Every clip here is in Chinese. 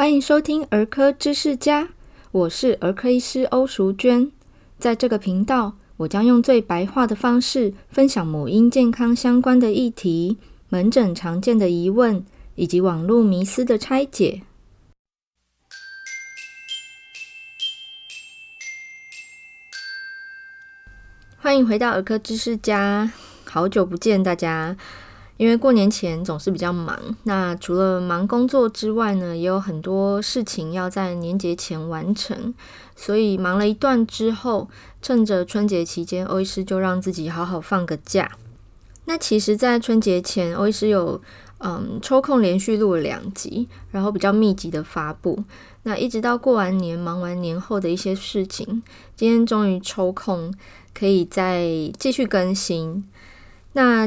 欢迎收听儿科知识家，我是儿科医师欧淑娟。在这个频道，我将用最白话的方式分享母婴健康相关的议题、门诊常见的疑问以及网络迷思的拆解。欢迎回到儿科知识家，好久不见大家。因为过年前总是比较忙，那除了忙工作之外呢，也有很多事情要在年节前完成，所以忙了一段之后，趁着春节期间，欧医师就让自己好好放个假。那其实，在春节前，欧医师有嗯抽空连续录了两集，然后比较密集的发布。那一直到过完年，忙完年后的一些事情，今天终于抽空可以再继续更新。那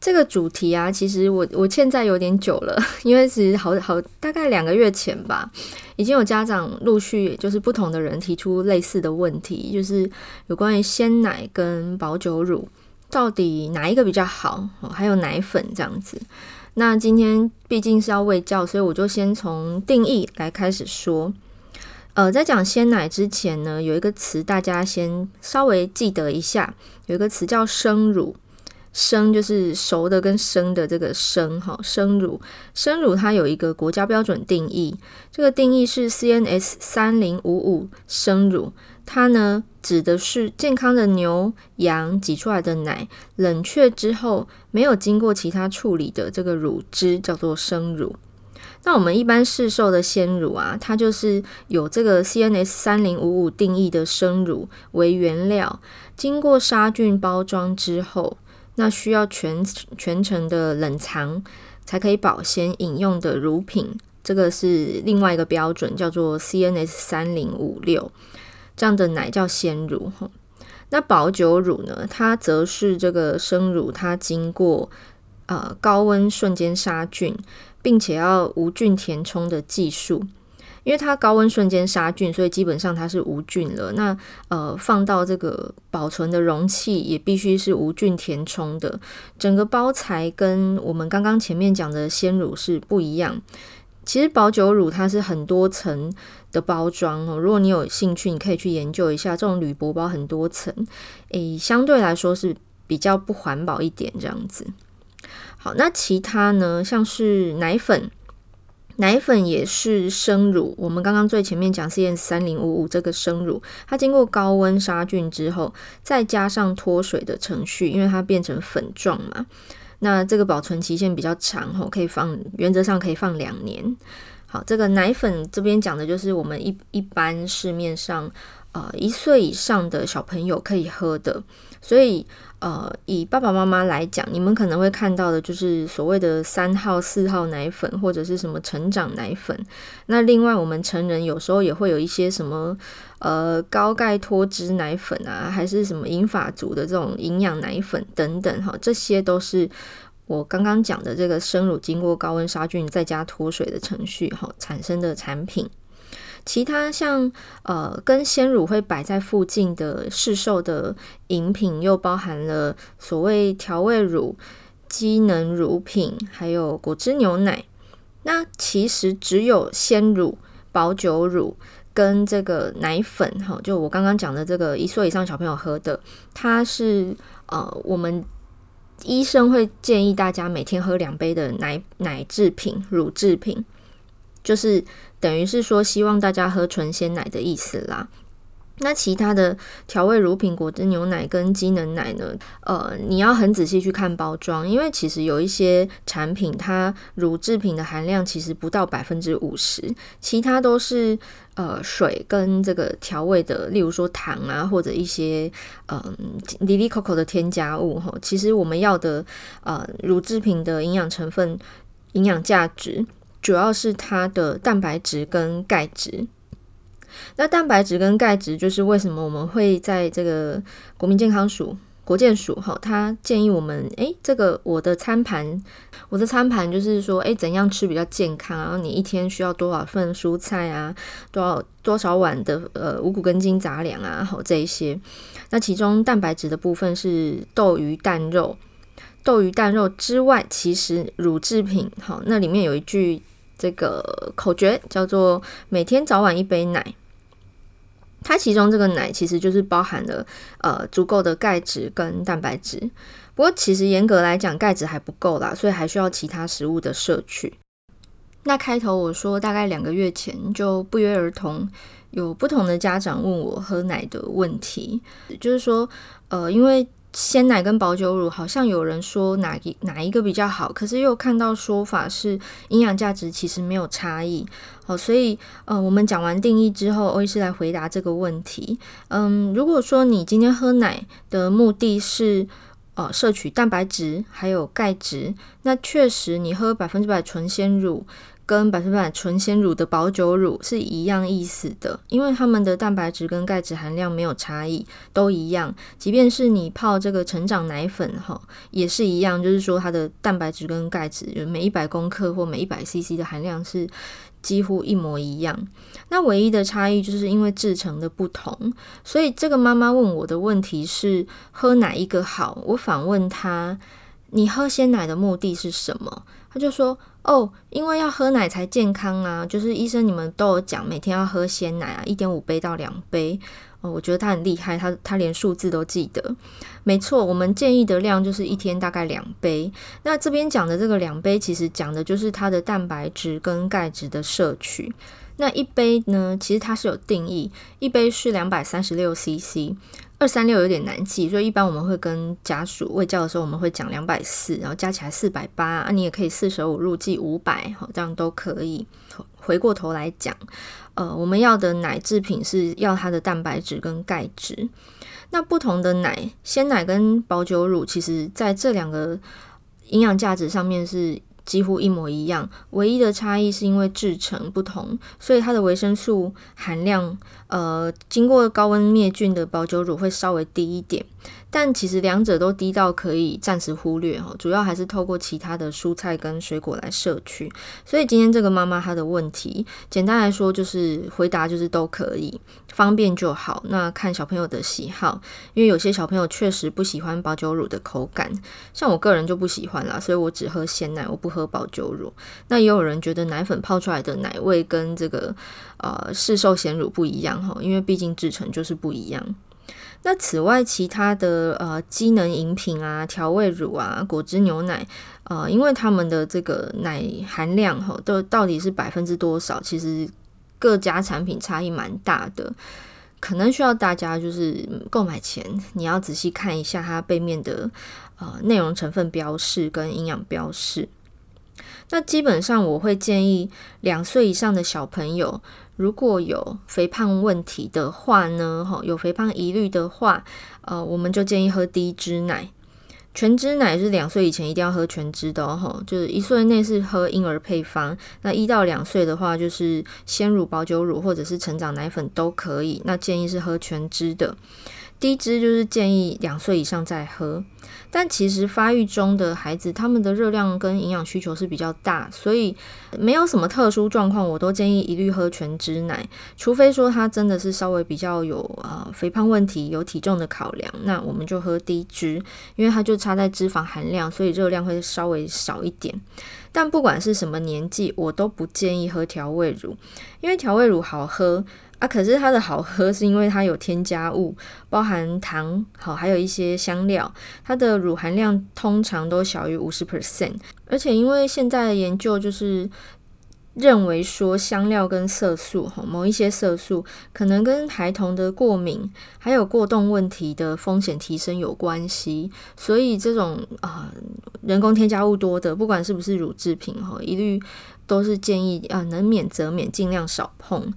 这个主题啊，其实我我欠债有点久了，因为其实好好大概两个月前吧，已经有家长陆续就是不同的人提出类似的问题，就是有关于鲜奶跟保久乳到底哪一个比较好，还有奶粉这样子。那今天毕竟是要喂教，所以我就先从定义来开始说。呃，在讲鲜奶之前呢，有一个词大家先稍微记得一下，有一个词叫生乳。生就是熟的跟生的这个生哈，生乳，生乳它有一个国家标准定义，这个定义是 CNS 三零五五生乳，它呢指的是健康的牛羊挤出来的奶，冷却之后没有经过其他处理的这个乳汁叫做生乳。那我们一般市售的鲜乳啊，它就是有这个 CNS 三零五五定义的生乳为原料，经过杀菌包装之后。那需要全全程的冷藏才可以保鲜饮用的乳品，这个是另外一个标准，叫做 CNS 三零五六，这样的奶叫鲜乳。那保久乳呢？它则是这个生乳，它经过呃高温瞬间杀菌，并且要无菌填充的技术。因为它高温瞬间杀菌，所以基本上它是无菌了。那呃，放到这个保存的容器也必须是无菌填充的。整个包材跟我们刚刚前面讲的鲜乳是不一样。其实保酒乳它是很多层的包装哦。如果你有兴趣，你可以去研究一下这种铝箔包很多层，诶，相对来说是比较不环保一点这样子。好，那其他呢，像是奶粉。奶粉也是生乳，我们刚刚最前面讲 CNS 三零五五这个生乳，它经过高温杀菌之后，再加上脱水的程序，因为它变成粉状嘛，那这个保存期限比较长吼，可以放，原则上可以放两年。好，这个奶粉这边讲的就是我们一一般市面上呃一岁以上的小朋友可以喝的，所以。呃，以爸爸妈妈来讲，你们可能会看到的就是所谓的三号、四号奶粉，或者是什么成长奶粉。那另外，我们成人有时候也会有一些什么呃高钙脱脂奶粉啊，还是什么银发族的这种营养奶粉等等哈，这些都是我刚刚讲的这个生乳经过高温杀菌再加脱水的程序哈产生的产品。其他像呃跟鲜乳会摆在附近的市售的饮品，又包含了所谓调味乳、机能乳品，还有果汁牛奶。那其实只有鲜乳、保久乳跟这个奶粉，哈，就我刚刚讲的这个一岁以上小朋友喝的，它是呃我们医生会建议大家每天喝两杯的奶奶制品、乳制品。就是等于是说，希望大家喝纯鲜奶的意思啦。那其他的调味乳品、果汁牛奶跟机能奶呢？呃，你要很仔细去看包装，因为其实有一些产品，它乳制品的含量其实不到百分之五十，其他都是呃水跟这个调味的，例如说糖啊，或者一些嗯哩哩抠抠的添加物哈。其实我们要的呃乳制品的营养成分、营养价值。主要是它的蛋白质跟钙质。那蛋白质跟钙质就是为什么我们会在这个国民健康署国健署哈，他建议我们诶，这个我的餐盘，我的餐盘就是说诶，怎样吃比较健康？然后你一天需要多少份蔬菜啊？多少多少碗的呃五谷根茎杂粮啊？好，这一些。那其中蛋白质的部分是豆鱼蛋肉，豆鱼蛋肉之外，其实乳制品好，那里面有一句。这个口诀，叫做每天早晚一杯奶。它其中这个奶其实就是包含了呃足够的钙质跟蛋白质。不过其实严格来讲，钙质还不够啦，所以还需要其他食物的摄取。那开头我说，大概两个月前就不约而同有不同的家长问我喝奶的问题，就是说，呃，因为鲜奶跟保久乳好像有人说哪一哪一个比较好，可是又看到说法是营养价值其实没有差异，好，所以呃，我们讲完定义之后，欧医师来回答这个问题。嗯，如果说你今天喝奶的目的是呃摄取蛋白质还有钙质，那确实你喝百分之百纯鲜乳。跟百分百纯鲜乳的保久乳是一样意思的，因为它们的蛋白质跟钙质含量没有差异，都一样。即便是你泡这个成长奶粉哈，也是一样，就是说它的蛋白质跟钙质，每一百公克或每一百 CC 的含量是几乎一模一样。那唯一的差异就是因为制成的不同。所以这个妈妈问我的问题是喝哪一个好？我反问她：你喝鲜奶的目的是什么？她就说。哦，因为要喝奶才健康啊，就是医生你们都有讲，每天要喝鲜奶啊，一点五杯到两杯。哦，我觉得他很厉害，他他连数字都记得。没错，我们建议的量就是一天大概两杯。那这边讲的这个两杯，其实讲的就是它的蛋白质跟钙质的摄取。那一杯呢，其实它是有定义，一杯是两百三十六 CC。二三六有点难记，所以一般我们会跟家属喂教的时候，我们会讲两百四，然后加起来四百八啊，你也可以四舍五入记五百，好，这样都可以。回过头来讲，呃，我们要的奶制品是要它的蛋白质跟钙质。那不同的奶，鲜奶跟保酒乳，其实在这两个营养价值上面是几乎一模一样，唯一的差异是因为制成不同，所以它的维生素含量，呃，经过高温灭菌的保酒乳会稍微低一点。但其实两者都低到可以暂时忽略哈，主要还是透过其他的蔬菜跟水果来摄取。所以今天这个妈妈她的问题，简单来说就是回答就是都可以，方便就好。那看小朋友的喜好，因为有些小朋友确实不喜欢保酒乳的口感，像我个人就不喜欢啦，所以我只喝鲜奶，我不喝保酒乳。那也有人觉得奶粉泡出来的奶味跟这个呃市售鲜乳不一样哈，因为毕竟制成就是不一样。那此外，其他的呃机能饮品啊、调味乳啊、果汁牛奶，呃，因为他们的这个奶含量哈，都到底是百分之多少？其实各家产品差异蛮大的，可能需要大家就是购买前你要仔细看一下它背面的呃内容成分标示跟营养标示。那基本上我会建议两岁以上的小朋友。如果有肥胖问题的话呢，哈，有肥胖疑虑的话，呃，我们就建议喝低脂奶。全脂奶是两岁以前一定要喝全脂的哦，就是一岁内是喝婴儿配方。那一到两岁的话，就是鲜乳、保酒乳或者是成长奶粉都可以。那建议是喝全脂的。低脂就是建议两岁以上再喝，但其实发育中的孩子，他们的热量跟营养需求是比较大，所以没有什么特殊状况，我都建议一律喝全脂奶，除非说他真的是稍微比较有呃肥胖问题、有体重的考量，那我们就喝低脂，因为它就差在脂肪含量，所以热量会稍微少一点。但不管是什么年纪，我都不建议喝调味乳，因为调味乳好喝。啊，可是它的好喝是因为它有添加物，包含糖，好，还有一些香料，它的乳含量通常都小于五十 percent，而且因为现在的研究就是认为说香料跟色素，哈，某一些色素可能跟孩童的过敏还有过动问题的风险提升有关系，所以这种啊、呃、人工添加物多的，不管是不是乳制品，哈，一律都是建议啊能免则免，尽量少碰。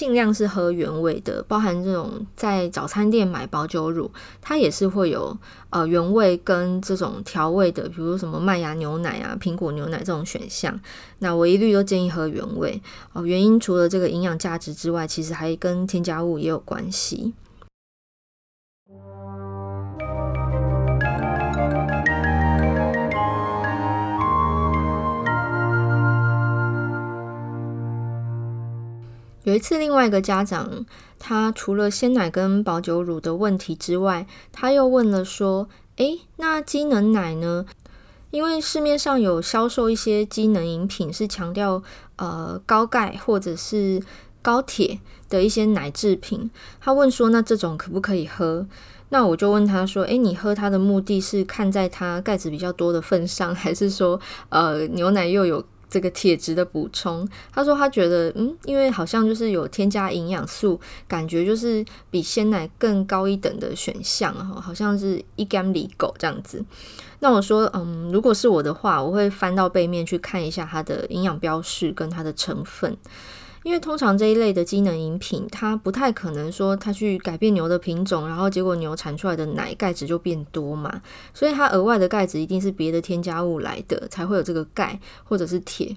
尽量是喝原味的，包含这种在早餐店买保酒乳，它也是会有呃原味跟这种调味的，比如什么麦芽牛奶啊、苹果牛奶这种选项。那我一律都建议喝原味哦，原因除了这个营养价值之外，其实还跟添加物也有关系。有一次，另外一个家长，他除了鲜奶跟保酒乳的问题之外，他又问了说：“诶，那机能奶呢？因为市面上有销售一些机能饮品，是强调呃高钙或者是高铁的一些奶制品。他问说，那这种可不可以喝？那我就问他说，诶，你喝它的目的是看在它钙质比较多的份上，还是说呃牛奶又有？这个铁质的补充，他说他觉得，嗯，因为好像就是有添加营养素，感觉就是比鲜奶更高一等的选项哈，好像是一干里狗这样子。那我说，嗯，如果是我的话，我会翻到背面去看一下它的营养标示跟它的成分。因为通常这一类的机能饮品，它不太可能说它去改变牛的品种，然后结果牛产出来的奶钙质就变多嘛，所以它额外的钙质一定是别的添加物来的，才会有这个钙或者是铁。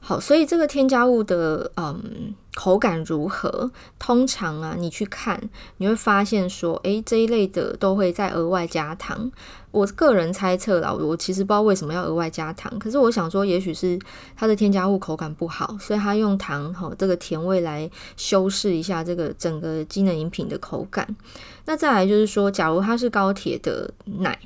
好，所以这个添加物的嗯口感如何？通常啊，你去看你会发现说，诶，这一类的都会再额外加糖。我个人猜测啦，我其实不知道为什么要额外加糖，可是我想说，也许是它的添加物口感不好，所以它用糖哈这个甜味来修饰一下这个整个机能饮品的口感。那再来就是说，假如它是高铁的奶。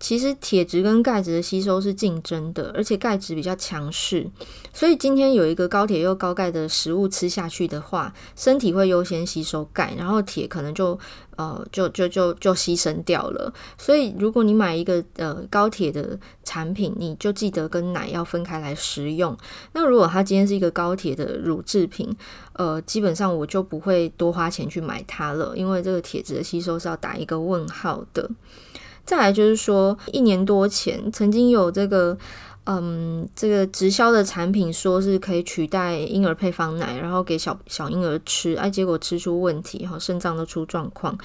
其实铁质跟钙质的吸收是竞争的，而且钙质比较强势，所以今天有一个高铁又高钙的食物吃下去的话，身体会优先吸收钙，然后铁可能就呃就就就就牺牲掉了。所以如果你买一个呃高铁的产品，你就记得跟奶要分开来食用。那如果它今天是一个高铁的乳制品，呃，基本上我就不会多花钱去买它了，因为这个铁质的吸收是要打一个问号的。再来就是说，一年多前曾经有这个，嗯，这个直销的产品说是可以取代婴儿配方奶，然后给小小婴儿吃，哎，结果吃出问题，哈，肾脏都出状况。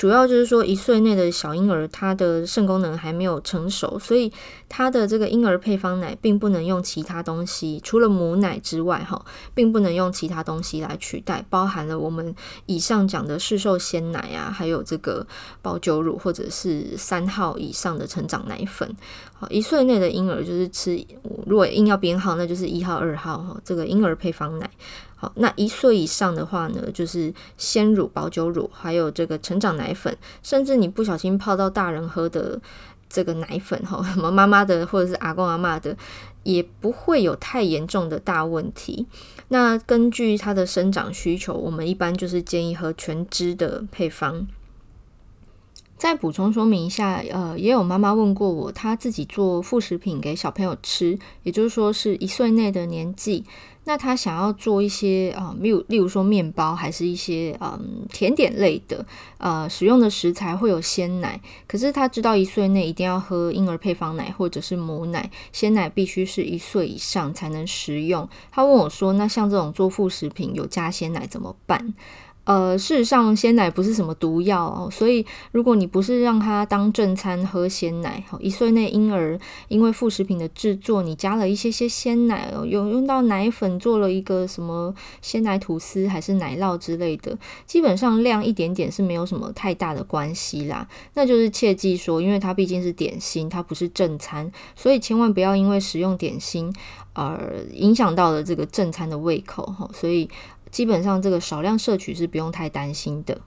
主要就是说，一岁内的小婴儿，他的肾功能还没有成熟，所以他的这个婴儿配方奶并不能用其他东西，除了母奶之外，哈，并不能用其他东西来取代，包含了我们以上讲的市售鲜奶啊，还有这个保酒乳或者是三号以上的成长奶粉。好，一岁内的婴儿就是吃，如果硬要编号，那就是一号、二号哈，这个婴儿配方奶。好，那一岁以上的话呢，就是鲜乳、保酒乳，还有这个成长奶粉，甚至你不小心泡到大人喝的这个奶粉，哈，什么妈妈的或者是阿公阿嬷的，也不会有太严重的大问题。那根据它的生长需求，我们一般就是建议喝全脂的配方。再补充说明一下，呃，也有妈妈问过我，她自己做副食品给小朋友吃，也就是说是一岁内的年纪。那他想要做一些啊，例如例如说面包，还是一些嗯甜点类的，呃，使用的食材会有鲜奶，可是他知道一岁内一定要喝婴儿配方奶或者是母奶，鲜奶必须是一岁以上才能食用。他问我说：“那像这种做副食品有加鲜奶怎么办？”呃，事实上，鲜奶不是什么毒药哦，所以如果你不是让他当正餐喝鲜奶，一岁内婴儿因为副食品的制作，你加了一些些鲜奶哦，有用到奶粉做了一个什么鲜奶吐司还是奶酪之类的，基本上量一点点是没有什么太大的关系啦。那就是切记说，因为它毕竟是点心，它不是正餐，所以千万不要因为食用点心而影响到了这个正餐的胃口哈，所以。基本上这个少量摄取是不用太担心的。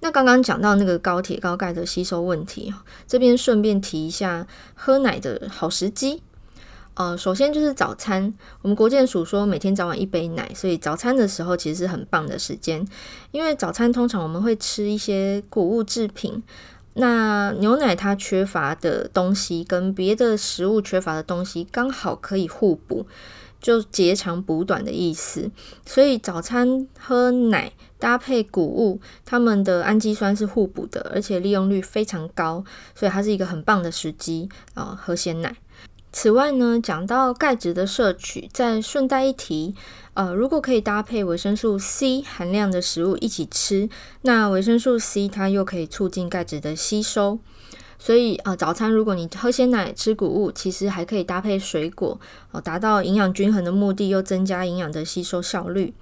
那刚刚讲到那个高铁高钙的吸收问题，这边顺便提一下喝奶的好时机。呃，首先就是早餐，我们国健署说每天早晚一杯奶，所以早餐的时候其实是很棒的时间。因为早餐通常我们会吃一些谷物制品，那牛奶它缺乏的东西跟别的食物缺乏的东西刚好可以互补。就截长补短的意思，所以早餐喝奶搭配谷物，它们的氨基酸是互补的，而且利用率非常高，所以它是一个很棒的时机啊，喝鲜奶。此外呢，讲到钙质的摄取，再顺带一提，呃，如果可以搭配维生素 C 含量的食物一起吃，那维生素 C 它又可以促进钙质的吸收。所以、呃，早餐如果你喝鲜奶、吃谷物，其实还可以搭配水果，哦，达到营养均衡的目的，又增加营养的吸收效率。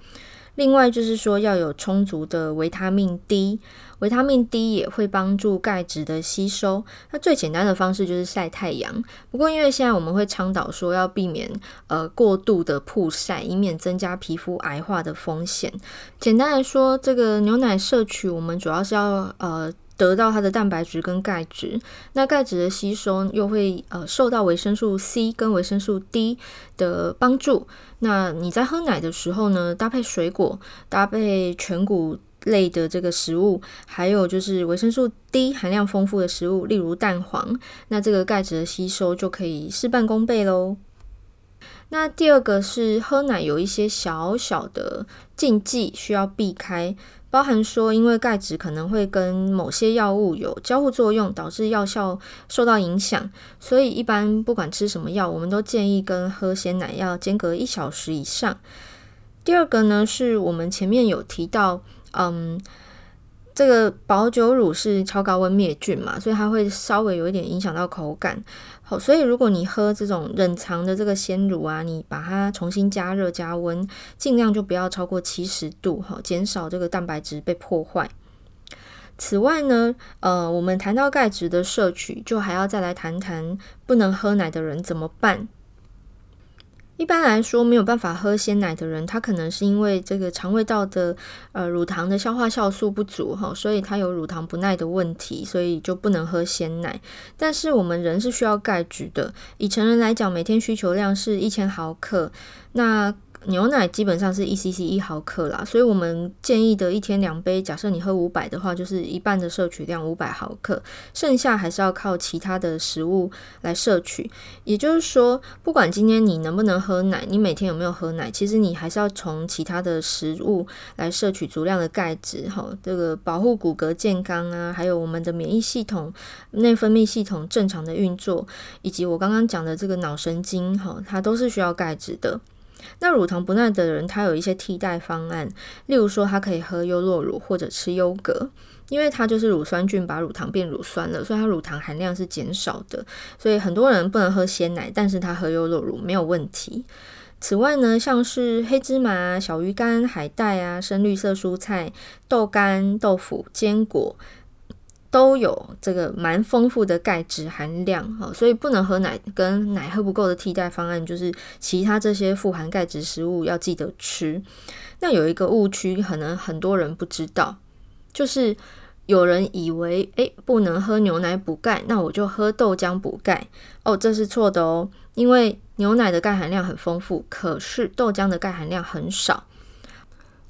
另外就是说要有充足的维他命 D，维他命 D 也会帮助钙质的吸收。那最简单的方式就是晒太阳。不过因为现在我们会倡导说要避免呃过度的曝晒，以免增加皮肤癌化的风险。简单来说，这个牛奶摄取我们主要是要呃。得到它的蛋白质跟钙质。那钙质的吸收又会呃受到维生素 C 跟维生素 D 的帮助。那你在喝奶的时候呢，搭配水果，搭配全谷类的这个食物，还有就是维生素 D 含量丰富的食物，例如蛋黄，那这个钙质的吸收就可以事半功倍喽。那第二个是喝奶有一些小小的禁忌需要避开，包含说因为钙质可能会跟某些药物有交互作用，导致药效受到影响，所以一般不管吃什么药，我们都建议跟喝鲜奶要间隔一小时以上。第二个呢，是我们前面有提到，嗯。这个保酒乳是超高温灭菌嘛，所以它会稍微有一点影响到口感。好，所以如果你喝这种冷藏的这个鲜乳啊，你把它重新加热加温，尽量就不要超过七十度，好，减少这个蛋白质被破坏。此外呢，呃，我们谈到钙质的摄取，就还要再来谈谈不能喝奶的人怎么办。一般来说，没有办法喝鲜奶的人，他可能是因为这个肠胃道的呃乳糖的消化酵素不足哈，所以他有乳糖不耐的问题，所以就不能喝鲜奶。但是我们人是需要钙质的，以成人来讲，每天需求量是一千毫克，那。牛奶基本上是一 cc 一毫克啦，所以我们建议的一天两杯，假设你喝五百的话，就是一半的摄取量五百毫克，剩下还是要靠其他的食物来摄取。也就是说，不管今天你能不能喝奶，你每天有没有喝奶，其实你还是要从其他的食物来摄取足量的钙质，哈，这个保护骨骼健康啊，还有我们的免疫系统、内分泌系统正常的运作，以及我刚刚讲的这个脑神经，哈，它都是需要钙质的。那乳糖不耐的人，他有一些替代方案，例如说，他可以喝优酪乳或者吃优格，因为它就是乳酸菌把乳糖变乳酸了，所以它乳糖含量是减少的。所以很多人不能喝鲜奶，但是他喝优酪乳没有问题。此外呢，像是黑芝麻、小鱼干、海带啊、深绿色蔬菜、豆干、豆腐、坚果。都有这个蛮丰富的钙质含量，哈，所以不能喝奶跟奶喝不够的替代方案就是其他这些富含钙质食物要记得吃。那有一个误区，可能很多人不知道，就是有人以为，诶，不能喝牛奶补钙，那我就喝豆浆补钙。哦，这是错的哦，因为牛奶的钙含量很丰富，可是豆浆的钙含量很少。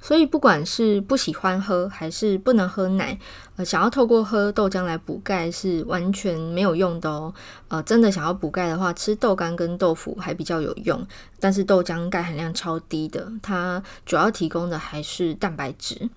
所以，不管是不喜欢喝还是不能喝奶，呃，想要透过喝豆浆来补钙是完全没有用的哦。呃，真的想要补钙的话，吃豆干跟豆腐还比较有用，但是豆浆钙含量超低的，它主要提供的还是蛋白质。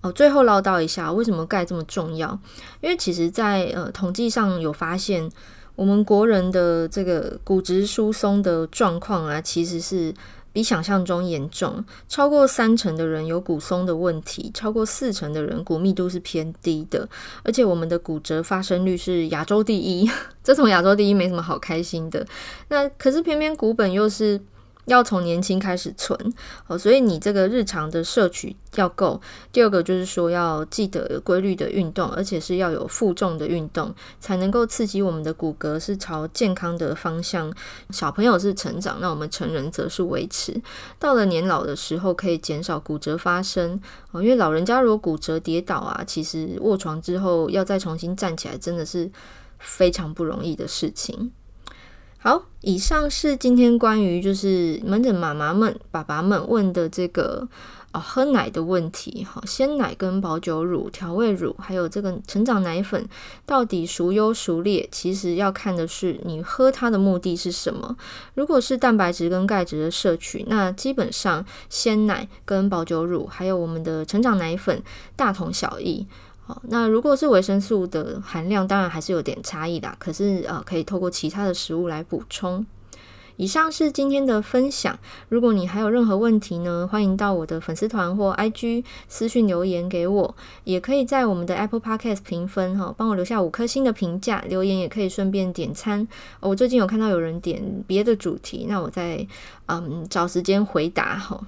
哦，最后唠叨一下，为什么钙这么重要？因为其实在呃统计上有发现，我们国人的这个骨质疏松的状况啊，其实是。比想象中严重，超过三成的人有骨松的问题，超过四成的人骨密度是偏低的，而且我们的骨折发生率是亚洲第一，这从亚洲第一没什么好开心的。那可是偏偏骨本又是。要从年轻开始存，哦，所以你这个日常的摄取要够。第二个就是说要记得有规律的运动，而且是要有负重的运动，才能够刺激我们的骨骼是朝健康的方向。小朋友是成长，那我们成人则是维持。到了年老的时候，可以减少骨折发生。哦，因为老人家如果骨折跌倒啊，其实卧床之后要再重新站起来，真的是非常不容易的事情。好，以上是今天关于就是门诊妈妈们、爸爸们问的这个啊喝奶的问题。好，鲜奶跟保酒乳、调味乳，还有这个成长奶粉，到底孰优孰劣？其实要看的是你喝它的目的是什么。如果是蛋白质跟钙质的摄取，那基本上鲜奶跟保酒乳，还有我们的成长奶粉，大同小异。好，那如果是维生素的含量，当然还是有点差异啦。可是呃，可以透过其他的食物来补充。以上是今天的分享。如果你还有任何问题呢，欢迎到我的粉丝团或 IG 私讯留言给我，也可以在我们的 Apple Podcast 评分哈，帮我留下五颗星的评价。留言也可以顺便点餐。我最近有看到有人点别的主题，那我再嗯找时间回答哈。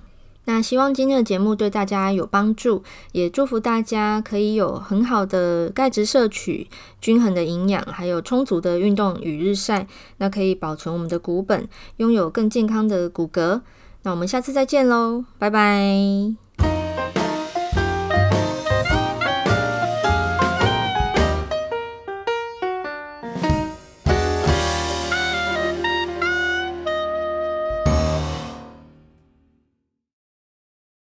那希望今天的节目对大家有帮助，也祝福大家可以有很好的钙质摄取、均衡的营养，还有充足的运动与日晒，那可以保存我们的骨本，拥有更健康的骨骼。那我们下次再见喽，拜拜。